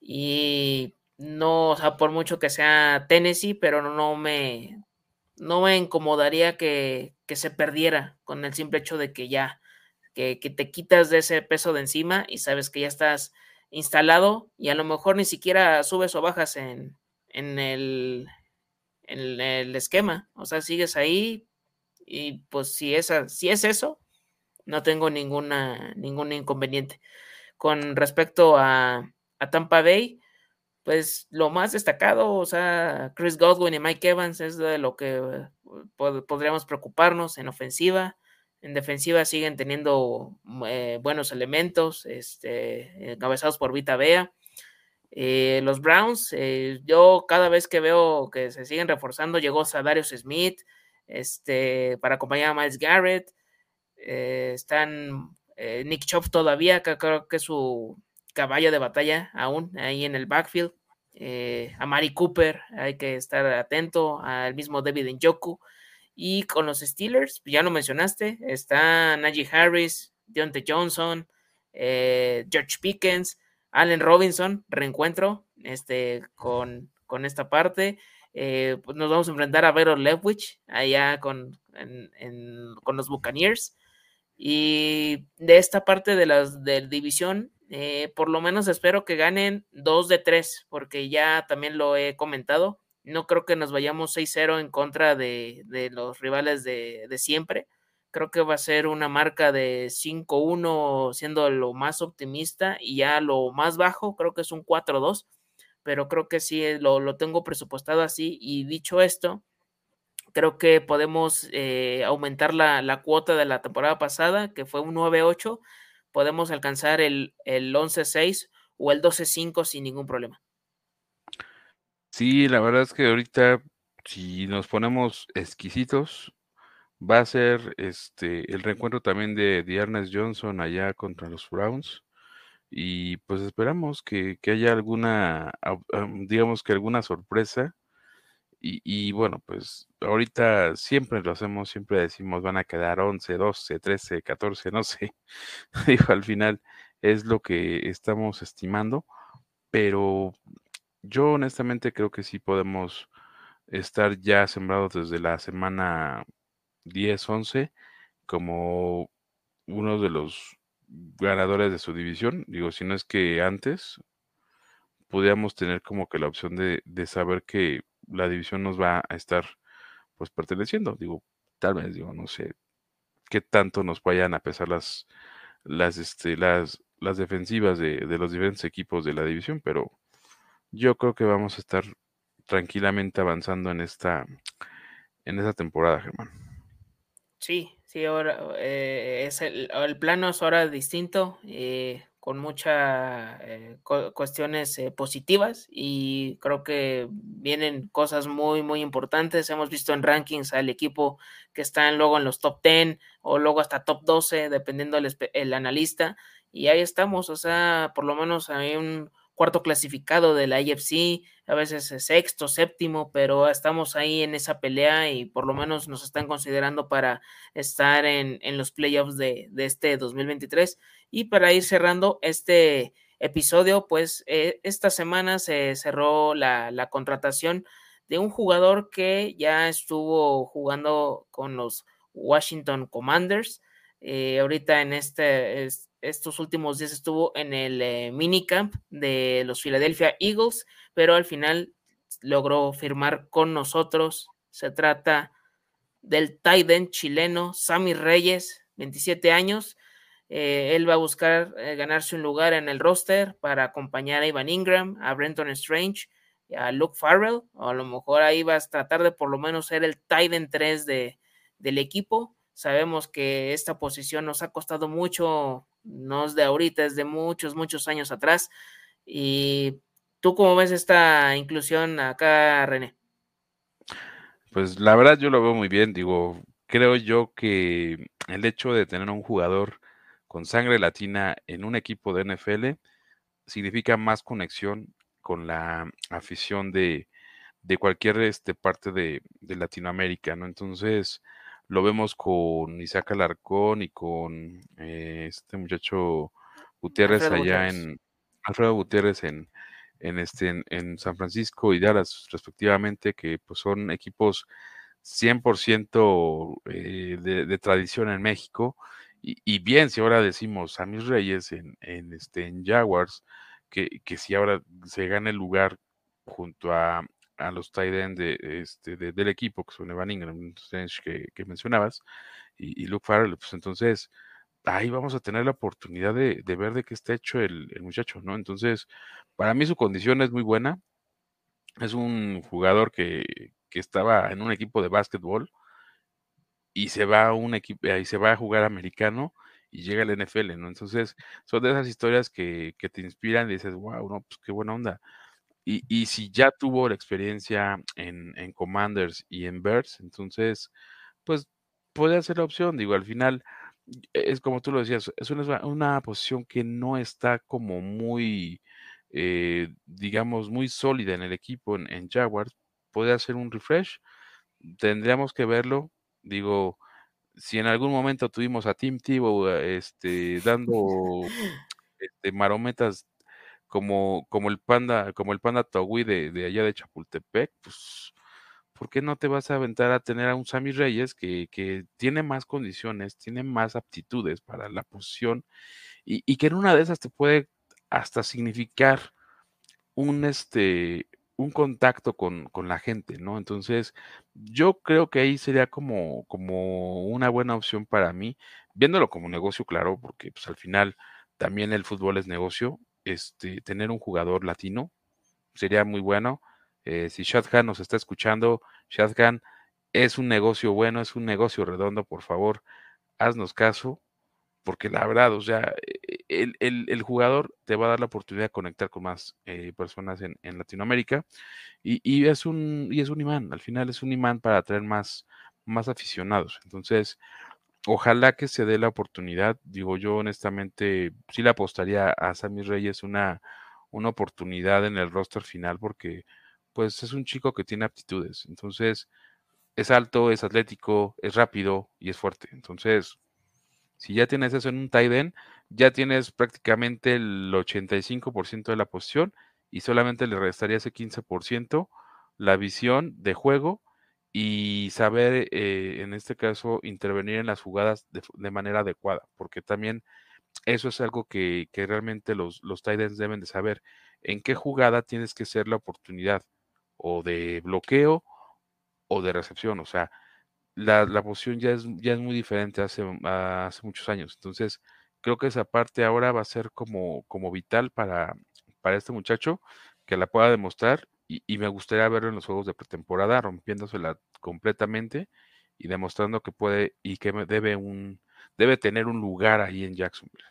Y no, o sea, por mucho que sea Tennessee, pero no me, no me incomodaría que, se perdiera con el simple hecho de que ya, que, te quitas de ese peso de encima y sabes que ya estás instalado y a lo mejor ni siquiera subes o bajas en, en el, en el esquema. O sea, sigues ahí y pues si es, si es eso, no tengo ninguna, ningún inconveniente. Con respecto a, a Tampa Bay, pues lo más destacado, o sea, Chris Godwin y Mike Evans es de lo que eh, podríamos preocuparnos en ofensiva. En defensiva siguen teniendo eh, buenos elementos, este, encabezados por Vita Bea. Eh, los Browns, eh, yo cada vez que veo que se siguen reforzando, llegó Sadarius Smith este, para acompañar a Miles Garrett. Eh, están Nick Chop todavía, que creo que es su caballo de batalla aún ahí en el backfield. a Mari Cooper, hay que estar atento al mismo David Njoku. Y con los Steelers, ya lo mencionaste, está Najee Harris, Deontay Johnson, George Pickens, Allen Robinson, reencuentro este, con, con esta parte. Eh, pues nos vamos a enfrentar a Vero Lewich allá con, con los Buccaneers. Y de esta parte de la de división, eh, por lo menos espero que ganen dos de tres, porque ya también lo he comentado. No creo que nos vayamos 6-0 en contra de, de los rivales de, de, siempre. Creo que va a ser una marca de 5-1 siendo lo más optimista y ya lo más bajo creo que es un 4-2 pero creo que sí eh, lo, lo tengo presupuestado así. Y dicho esto, creo que podemos eh, aumentar la, la, cuota de la temporada pasada, que fue un 9-8. Podemos alcanzar el, el 11-6 o el 12-5 sin ningún problema. Sí, la verdad es que ahorita, si nos ponemos exquisitos, va a ser este el reencuentro también de, de Johnson allá contra los Browns y pues esperamos que, que haya alguna, digamos que alguna sorpresa. Y, y, bueno, pues ahorita siempre lo hacemos, siempre decimos van a quedar 11, 12, 13, 14, no sé. Digo, al final es lo que estamos estimando, pero yo honestamente creo que sí podemos estar ya sembrados desde la semana 10, 11 como uno de los ganadores de su división. Digo, si no es que antes podíamos tener como que la opción de, de, saber que la división nos va a estar pues perteneciendo. Digo, tal vez, digo, no sé qué tanto nos vayan a pesar las, las, este, las, las defensivas de, de los diferentes equipos de la división, pero yo creo que vamos a estar tranquilamente avanzando en esta, en esta temporada, Germán. Sí, sí, ahora eh, es el, el, plano es ahora distinto, eh, con muchas eh, cuestiones eh, positivas y creo que vienen cosas muy, muy importantes. Hemos visto en rankings al equipo que está luego en los top 10 o luego hasta top 12, dependiendo el, el analista. Y ahí estamos, o sea, por lo menos hay un, cuarto clasificado de la IFC, a veces sexto, séptimo, pero estamos ahí en esa pelea y por lo menos nos están considerando para estar en, en los playoffs de, de, este 2023. Y para ir cerrando este episodio, pues eh, esta semana se cerró la, la contratación de un jugador que ya estuvo jugando con los Washington Commanders. Eh, ahorita en este, es, estos últimos días estuvo en el eh, minicamp de los Philadelphia Eagles, pero al final logró firmar con nosotros. Se trata del tight chileno Sammy Reyes, 27 años. Eh, él va a buscar eh, ganarse un lugar en el roster para acompañar a Ivan Ingram, a Brenton Strange, a Luke Farrell, o a lo mejor ahí vas a tratar de por lo menos ser el tight end 3 de, del equipo. Sabemos que esta posición nos ha costado mucho no es de ahorita, es de muchos, muchos años atrás. ¿Y tú cómo ves esta inclusión acá, René? Pues la verdad yo lo veo muy bien, digo, creo yo que el hecho de tener un jugador con sangre latina en un equipo de NFL significa más conexión con la afición de, de cualquier este, parte de, de Latinoamérica, ¿no? Entonces, lo vemos con Isaac Alarcón y con eh, este muchacho Gutiérrez Alfredo allá Gutiérrez. en Alfredo Gutiérrez en, en este en, en, San Francisco y Dallas respectivamente que pues son equipos 100% eh, de, de, tradición en México y, y, bien si ahora decimos a mis Reyes en, en, este en Jaguars que, que si ahora se gana el lugar junto a, a los tight end de, este, de, del equipo, que son Evan Ingram, que, que mencionabas, y, y, Luke Farrell, pues entonces ahí vamos a tener la oportunidad de, de ver de qué está hecho el, el, muchacho, ¿no? Entonces, para mí su condición es muy buena. Es un jugador que, que estaba en un equipo de básquetbol y se va a un equipo, y se va a jugar americano y llega al NFL, ¿no? Entonces, son de esas historias que, que te inspiran y dices, wow, no, pues qué buena onda. Y, y, si ya tuvo la experiencia en, en, Commanders y en Bears, entonces, pues puede ser la opción. Digo, al final, es como tú lo decías, es una, una posición que no está como muy, eh, digamos, muy sólida en el equipo en, en, Jaguars. Puede hacer un refresh. Tendríamos que verlo. Digo, si en algún momento tuvimos a Tim Tebow este, dando este, marometas como, como el panda, como el panda Togui de, de allá de Chapultepec, pues ¿por qué no te vas a aventar a tener a un Sammy Reyes que, que tiene más condiciones, tiene más aptitudes para la posición y, y, que en una de esas te puede hasta significar un, este, un contacto con, con, la gente, ¿no? Entonces, yo creo que ahí sería como, como una buena opción para mí, viéndolo como negocio, claro, porque pues al final también el fútbol es negocio, este, tener un jugador latino sería muy bueno. Eh, si Shadhan nos está escuchando, Shadhan, es un negocio bueno, es un negocio redondo, por favor, haznos caso, porque la verdad, o sea, el, el, el, jugador te va a dar la oportunidad de conectar con más eh, personas en, en Latinoamérica y, y, es un, y es un imán, al final es un imán para atraer más, más aficionados. Entonces, ojalá que se dé la oportunidad, digo yo honestamente, sí le apostaría a Sammy Reyes una, una oportunidad en el roster final porque pues es un chico que tiene aptitudes, entonces es alto, es atlético, es rápido y es fuerte. Entonces, si ya tienes eso en un tight end, ya tienes prácticamente el 85% de la posición y solamente le restaría ese 15% la visión de juego y saber, eh, en este caso, intervenir en las jugadas de, de, manera adecuada, porque también eso es algo que, que realmente los, los deben de saber, en qué jugada tienes que ser la oportunidad, o de bloqueo o de recepción, o sea, la, la posición ya es, ya es muy diferente hace, hace muchos años, entonces creo que esa parte ahora va a ser como, como vital para, para este muchacho, que la pueda demostrar y, me gustaría verlo en los juegos de pretemporada, rompiéndosela completamente y demostrando que puede y que debe un debe tener un lugar ahí en Jacksonville.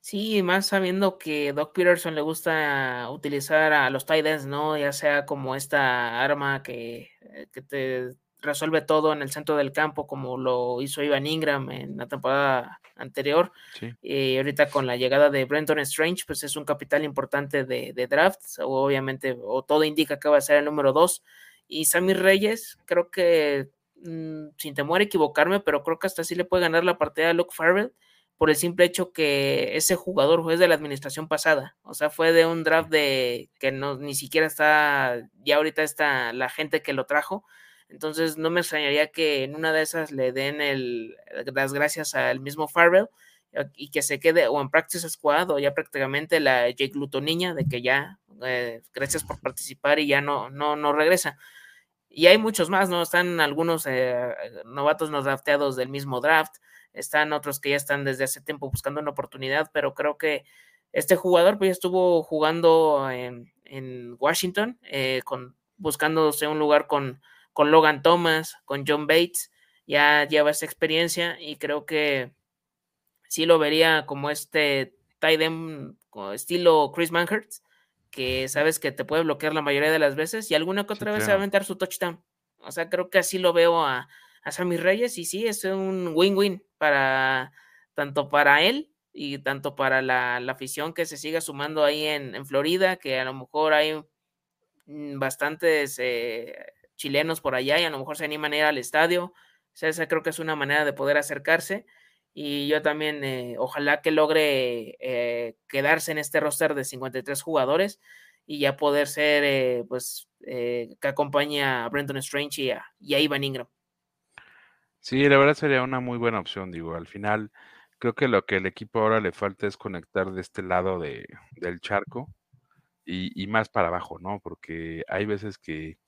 Sí, más sabiendo que Doc Peterson le gusta utilizar a los tight ends, ¿no? Ya sea como esta arma que, eh, que te resuelve todo en el centro del campo, como lo hizo Ivan Ingram en la temporada anterior. Sí. Y ahorita con la llegada de Brenton Strange, pues es un capital importante de, de draft, o obviamente, o todo indica que va a ser el número dos. Y Sammy Reyes, creo que, mmm, sin temor a equivocarme, pero creo que hasta sí le puede ganar la partida a Luke Farrell por el simple hecho que ese jugador fue de la administración pasada, o sea, fue de un draft de que no ni siquiera está, ya ahorita está la gente que lo trajo, entonces no me extrañaría que en una de esas le den el, las gracias al mismo Farrell y que se quede o en Practice Squad o ya prácticamente la Jake Lutoniña de que ya eh, gracias por participar y ya no, no, no regresa. Y hay muchos más, ¿no? Están algunos eh, novatos no drafteados del mismo draft están otros que ya están desde hace tiempo buscando una oportunidad, pero creo que este jugador pues estuvo jugando en, en Washington, eh, con, buscándose un lugar con, con Logan Thomas, con John Bates, ya lleva esa experiencia y creo que sí lo vería como este tight end estilo Chris Manhurst, que sabes que te puede bloquear la mayoría de las veces y alguna que otra sí, vez claro. se va a aventar su touchdown. O sea, creo que así lo veo a, a Sammy Reyes y sí, es un win-win para tanto para él y tanto para la, la, afición que se siga sumando ahí en, en, Florida, que a lo mejor hay bastantes eh, chilenos por allá y a lo mejor se animan a ir al estadio. O sea, esa creo que es una manera de poder acercarse. Y yo también, eh, ojalá que logre eh, quedarse en este roster de 53 jugadores y ya poder ser, eh, pues, que acompañe a Brenton Strange y a, y a Ivan Ingram. Sí, la verdad sería una muy buena opción, digo, al final creo que lo que el equipo ahora le falta es conectar de este lado de, del charco y, y, más para abajo, ¿no? Porque hay veces que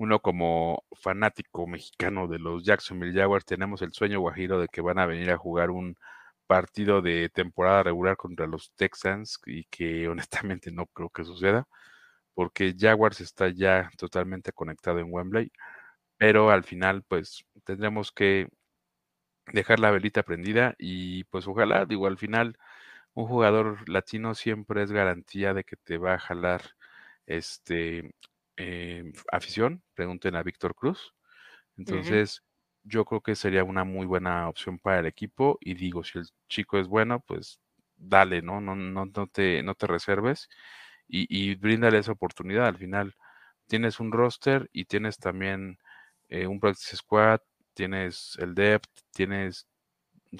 uno como fanático mexicano de los Jacksonville Jaguars tenemos el sueño guajiro de que van a venir a jugar un partido de temporada regular contra los Texans y que honestamente no creo que suceda porque Jaguars está ya totalmente conectado en Wembley pero al final pues tendremos que dejar la velita prendida y pues ojalá, digo, al final un jugador latino siempre es garantía de que te va a jalar este eh, afición, pregunten a Víctor Cruz. Entonces, uh -huh. yo creo que sería una muy buena opción para el equipo y digo, si el chico es bueno, pues dale, ¿no? No, no, no, te, no te reserves y, y bríndale esa oportunidad. Al final tienes un roster y tienes también eh, un practice squad tienes el depth, tienes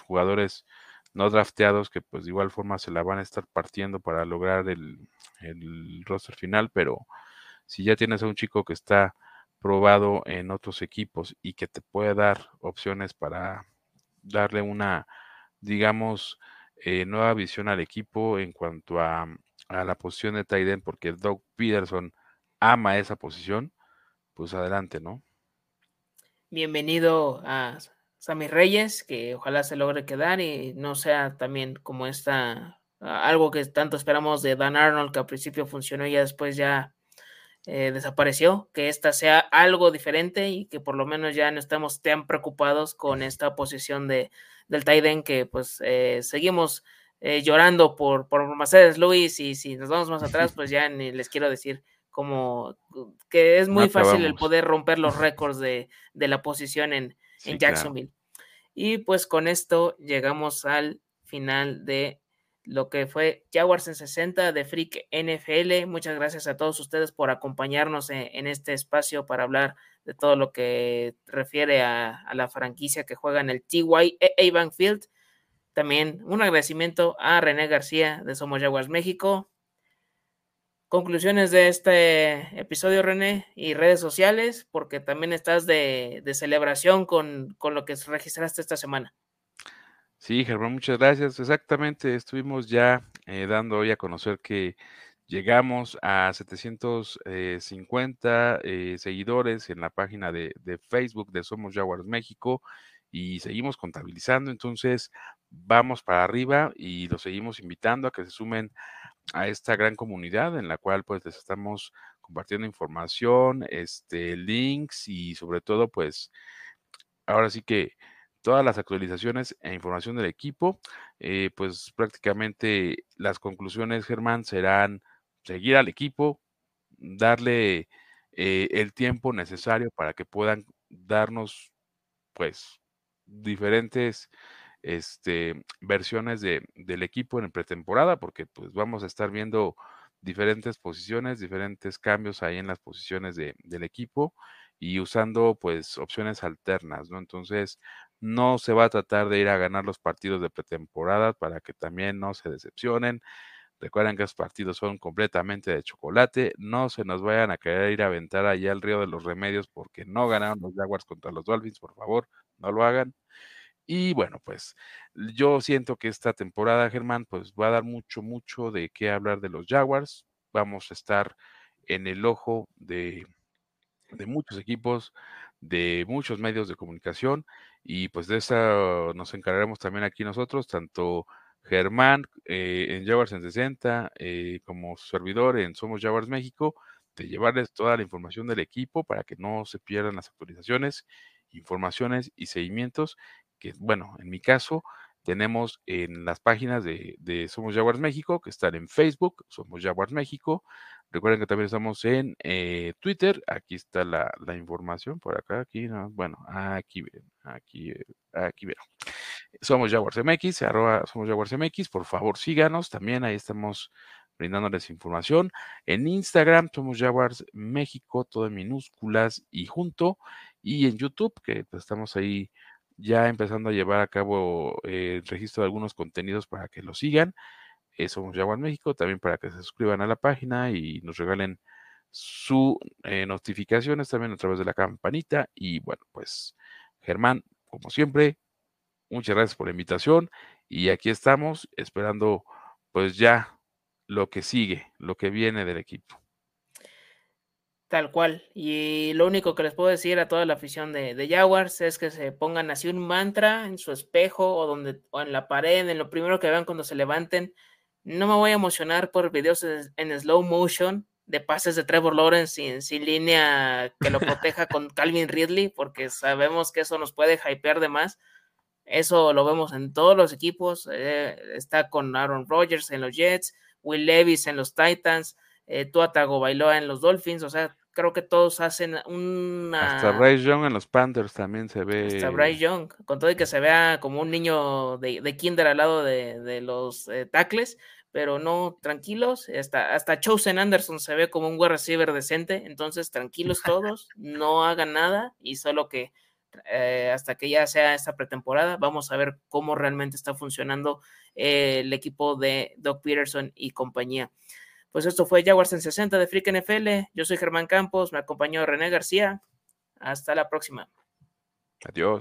jugadores no drafteados que pues de igual forma se la van a estar partiendo para lograr el, el roster final, pero si ya tienes a un chico que está probado en otros equipos y que te puede dar opciones para darle una, digamos, eh, nueva visión al equipo en cuanto a, a la posición de tight porque Doug Peterson ama esa posición, pues adelante, ¿no? Bienvenido a Sammy Reyes, que ojalá se logre quedar y no sea también como esta, algo que tanto esperamos de Dan Arnold, que al principio funcionó y ya después ya eh, desapareció, que esta sea algo diferente y que por lo menos ya no estemos tan preocupados con esta posición de, del Taiden que pues eh, seguimos eh, llorando por, por Mercedes Luis y si nos vamos más atrás pues ya ni les quiero decir como que es muy fácil el poder romper los récords de, de la posición en, en Jacksonville. Y pues con esto llegamos al final de lo que fue Jaguars en 60 de Freak NFL. Muchas gracias a todos ustedes por acompañarnos en, este espacio para hablar de todo lo que refiere a, la franquicia que juega en el TY Bank Field. También un agradecimiento a René García de Somos Jaguars México. Conclusiones de este episodio, René, y redes sociales, porque también estás de, celebración con, con lo que registraste esta semana. Sí, Germán, muchas gracias. Exactamente, estuvimos ya eh, dando hoy a conocer que llegamos a 750 eh, seguidores en la página de, Facebook de Somos Jaguars México y seguimos contabilizando, entonces vamos para arriba y los seguimos invitando a que se sumen a esta gran comunidad en la cual pues les estamos compartiendo información, este links y sobre todo pues ahora sí que todas las actualizaciones e información del equipo. Eh, pues prácticamente las conclusiones, Germán, serán seguir al equipo, darle eh, el tiempo necesario para que puedan darnos, pues, diferentes este, versiones de, del equipo en pretemporada, porque pues vamos a estar viendo diferentes posiciones, diferentes cambios ahí en las posiciones de, del equipo y usando pues opciones alternas, ¿no? Entonces, no se va a tratar de ir a ganar los partidos de pretemporada para que también no se decepcionen. Recuerden que esos partidos son completamente de chocolate. No se nos vayan a querer ir a aventar allá al río de los remedios porque no ganaron los Jaguars contra los Dolphins, por favor, no lo hagan. Y bueno, pues yo siento que esta temporada, Germán, pues va a dar mucho, mucho de qué hablar de los Jaguars. Vamos a estar en el ojo de, de muchos equipos, de muchos medios de comunicación y pues de esa nos encargaremos también aquí nosotros, tanto Germán eh, en Jaguars en 60 eh, como servidor en Somos Jaguars México, de llevarles toda la información del equipo para que no se pierdan las actualizaciones, informaciones y seguimientos que, bueno, en mi caso, tenemos en las páginas de, de, Somos Jaguars México, que están en Facebook, Somos Jaguars México, Recuerden que también estamos en eh, Twitter. Aquí está la, información por acá. Aquí, bueno, aquí aquí, aquí veo. Somos Jaguars MX, arroba somos Jaguars MX. Por favor, síganos. También ahí estamos brindándoles información. En Instagram somos Jaguars México, todo en minúsculas y junto. Y en YouTube, que estamos ahí ya empezando a llevar a cabo eh, el registro de algunos contenidos para que lo sigan. Somos Jaguar México, también para que se suscriban a la página y nos regalen sus eh, notificaciones también a través de la campanita. Y bueno, pues Germán, como siempre, muchas gracias por la invitación y aquí estamos esperando pues ya lo que sigue, lo que viene del equipo. Tal cual. Y lo único que les puedo decir a toda la afición de, de, Jaguars es que se pongan así un mantra en su espejo o donde o en la pared, en lo primero que vean cuando se levanten, no me voy a emocionar por videos en slow motion de pases de Trevor Lawrence sin, línea que lo proteja con Calvin Ridley, porque sabemos que eso nos puede hypear de más. Eso lo vemos en todos los equipos. Eh, está con Aaron Rodgers en los Jets, Will Levis en los Titans, eh, Tua Tagovailoa en los Dolphins. O sea, creo que todos hacen una. Hasta Bryce Young en los Panthers también se ve. Hasta Bryce Young, con todo y que se vea como un niño de, de kinder al lado de, de los eh, tackles, pero no tranquilos. Hasta, hasta Chosen Anderson se ve como un wide receiver decente, entonces tranquilos todos, no hagan nada y solo que eh, hasta que ya sea esta pretemporada. Vamos a ver cómo realmente está funcionando eh, el equipo de Doc Peterson y compañía. Pues esto fue Jaguars en 60 de Freak NFL. Yo soy Germán Campos, me acompañó René García. Hasta la próxima. Adiós.